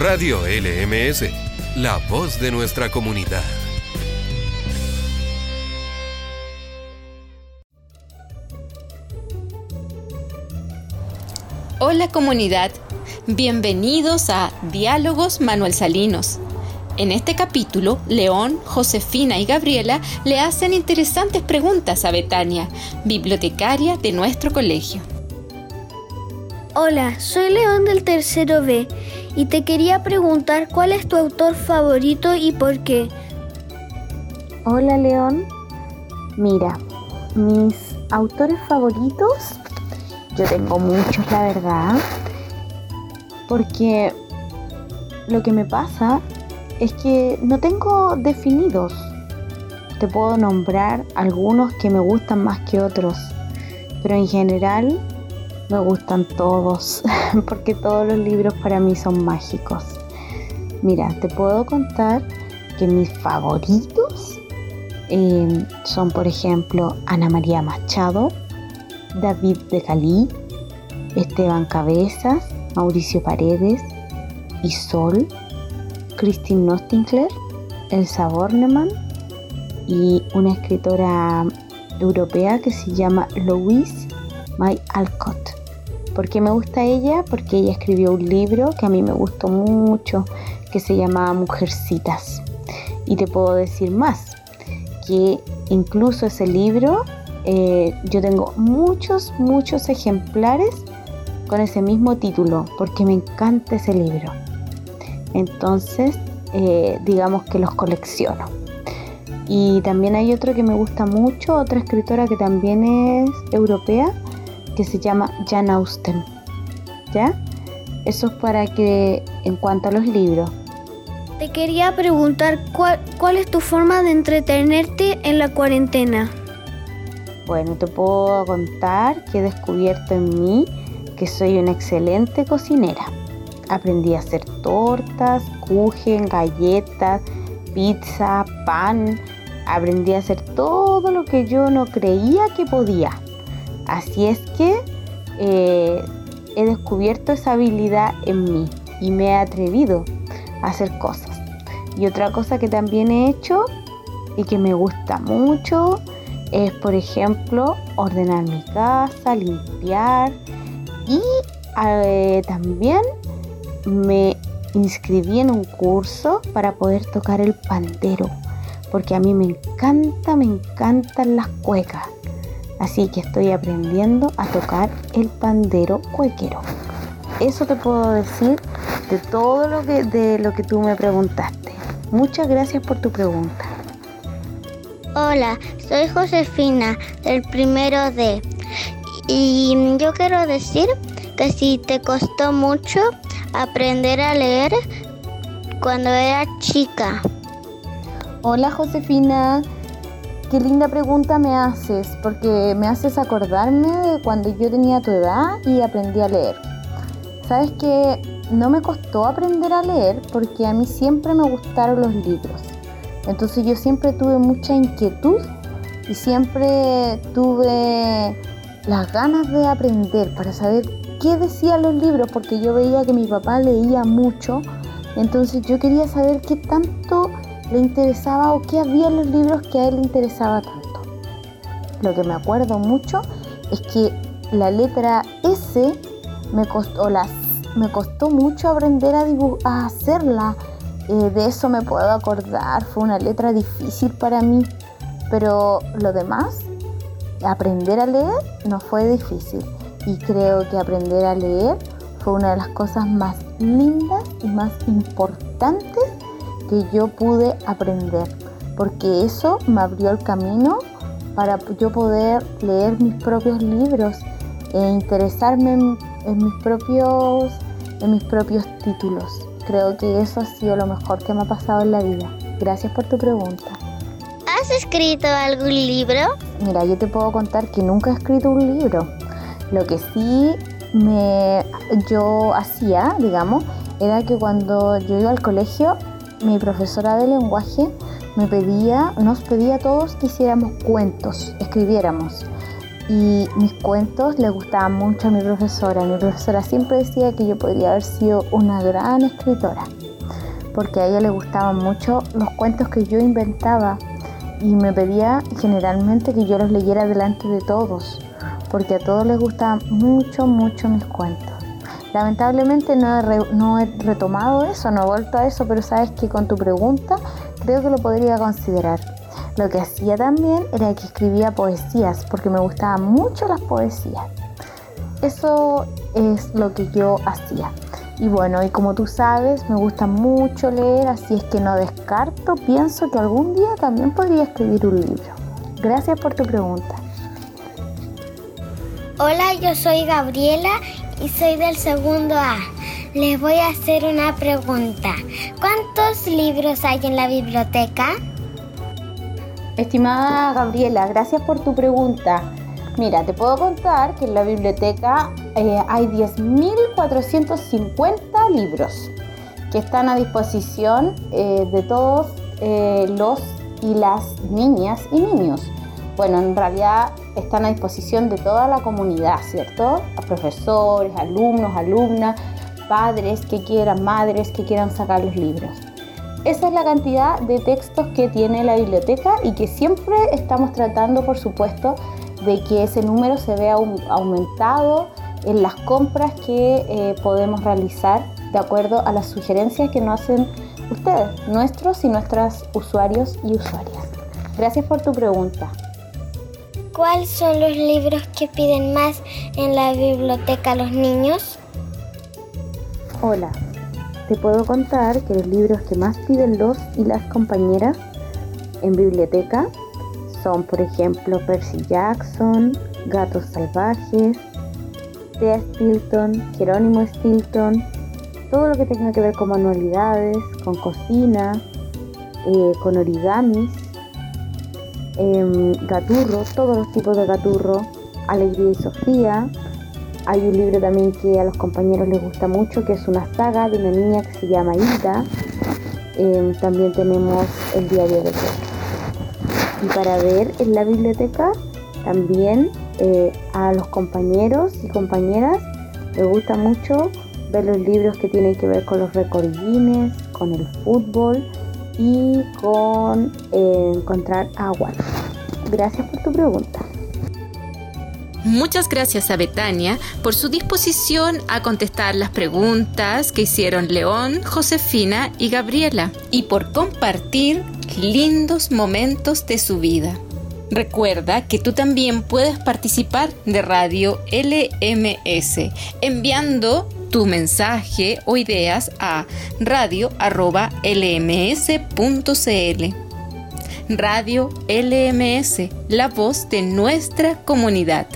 Radio LMS, la voz de nuestra comunidad. Hola comunidad, bienvenidos a Diálogos Manuel Salinos. En este capítulo, León, Josefina y Gabriela le hacen interesantes preguntas a Betania, bibliotecaria de nuestro colegio. Hola, soy León del tercero B y te quería preguntar cuál es tu autor favorito y por qué. Hola León, mira, mis autores favoritos, yo tengo muchos la verdad, porque lo que me pasa es que no tengo definidos. Te puedo nombrar algunos que me gustan más que otros, pero en general me gustan todos, porque todos los libros para mí son mágicos. Mira, te puedo contar que mis favoritos eh, son, por ejemplo, Ana María Machado, David de Calí, Esteban Cabezas, Mauricio Paredes, Isol, Christine Nostinkler, Elsa Bornemann y una escritora europea que se llama Louise May Alcott. ¿Por qué me gusta ella? Porque ella escribió un libro que a mí me gustó mucho, que se llama Mujercitas. Y te puedo decir más, que incluso ese libro, eh, yo tengo muchos, muchos ejemplares con ese mismo título, porque me encanta ese libro. Entonces, eh, digamos que los colecciono. Y también hay otro que me gusta mucho, otra escritora que también es europea, que se llama Jan Austen. ¿Ya? Eso es para que, en cuanto a los libros. Te quería preguntar cuál, cuál es tu forma de entretenerte en la cuarentena. Bueno, te puedo contar que he descubierto en mí que soy una excelente cocinera. Aprendí a hacer tortas, kuchen, galletas, pizza, pan. Aprendí a hacer todo lo que yo no creía que podía. Así es que eh, he descubierto esa habilidad en mí y me he atrevido a hacer cosas. Y otra cosa que también he hecho y que me gusta mucho es, por ejemplo, ordenar mi casa, limpiar y eh, también me inscribí en un curso para poder tocar el pandero, porque a mí me encanta, me encantan las cuecas. Así que estoy aprendiendo a tocar el pandero cuequero. Eso te puedo decir de todo lo que, de lo que tú me preguntaste. Muchas gracias por tu pregunta. Hola, soy Josefina del primero D. Y yo quiero decir que si te costó mucho aprender a leer cuando era chica. Hola Josefina, Qué linda pregunta me haces, porque me haces acordarme de cuando yo tenía tu edad y aprendí a leer. Sabes que no me costó aprender a leer porque a mí siempre me gustaron los libros. Entonces yo siempre tuve mucha inquietud y siempre tuve las ganas de aprender para saber qué decían los libros porque yo veía que mi papá leía mucho. Entonces yo quería saber qué tanto le interesaba o qué había en los libros que a él le interesaba tanto. Lo que me acuerdo mucho es que la letra S me costó, las, me costó mucho aprender a, a hacerla. Eh, de eso me puedo acordar, fue una letra difícil para mí, pero lo demás, aprender a leer no fue difícil. Y creo que aprender a leer fue una de las cosas más lindas y más importantes que yo pude aprender, porque eso me abrió el camino para yo poder leer mis propios libros e interesarme en, mis propios en mis propios títulos. Creo que eso ha sido lo mejor que me ha pasado en la vida. Gracias por tu pregunta. ¿Has escrito algún libro? Mira, yo te puedo contar que nunca he escrito un libro. Lo que sí me yo hacía, digamos, era que cuando yo iba al colegio mi profesora de lenguaje me pedía, nos pedía a todos que hiciéramos cuentos, escribiéramos. y mis cuentos le gustaban mucho a mi profesora. Mi profesora siempre decía que yo podría haber sido una gran escritora, porque a ella le gustaban mucho los cuentos que yo inventaba y me pedía generalmente que yo los leyera delante de todos, porque a todos les gustaban mucho, mucho mis cuentos. Lamentablemente no he, retomado eso, no he vuelto a eso, pero sabes que con tu pregunta creo que lo podría considerar. Lo que hacía también era que escribía poesías, porque me gustaban mucho las poesías. Eso es lo que yo hacía. Y bueno, y como tú sabes, me gusta mucho leer, así es que no descarto, pienso que algún día también podría escribir un libro. Gracias por tu pregunta. Hola, yo soy Gabriela y soy del segundo A. Les voy a hacer una pregunta. ¿Cuántos libros hay en la biblioteca? Estimada Gabriela, gracias por tu pregunta. Mira, te puedo contar que en la biblioteca eh, hay 10.450 libros que están a disposición eh, de todos eh, los y las niñas y niños. Bueno, en realidad están a disposición de toda la comunidad, ¿cierto? A profesores, alumnos, alumnas, padres que quieran, madres que quieran sacar los libros. Esa es la cantidad de textos que tiene la biblioteca y que siempre estamos tratando, por supuesto, de que ese número se vea aumentado en las compras que eh, podemos realizar de acuerdo a las sugerencias que nos hacen ustedes, nuestros y nuestras usuarios y usuarias. Gracias por tu pregunta. ¿Cuáles son los libros que piden más en la biblioteca los niños? Hola, te puedo contar que los libros que más piden los y las compañeras en biblioteca son, por ejemplo, Percy Jackson, Gatos Salvajes, Thea Stilton, Jerónimo Stilton, todo lo que tenga que ver con manualidades, con cocina, eh, con origamis, eh, gaturro, todos los tipos de gaturro, Alegría y Sofía, hay un libro también que a los compañeros les gusta mucho, que es una saga de una niña que se llama Ida. Em, también tenemos el diario de Pedro. Y para ver en la biblioteca, también eh, a los compañeros y compañeras les gusta mucho ver los libros que tienen que ver con los recordines, con el fútbol y con eh, encontrar agua. Gracias por tu pregunta. Muchas gracias a Betania por su disposición a contestar las preguntas que hicieron León, Josefina y Gabriela y por compartir lindos momentos de su vida. Recuerda que tú también puedes participar de Radio LMS enviando tu mensaje o ideas a radio.lms.cl. Radio LMS, la voz de nuestra comunidad.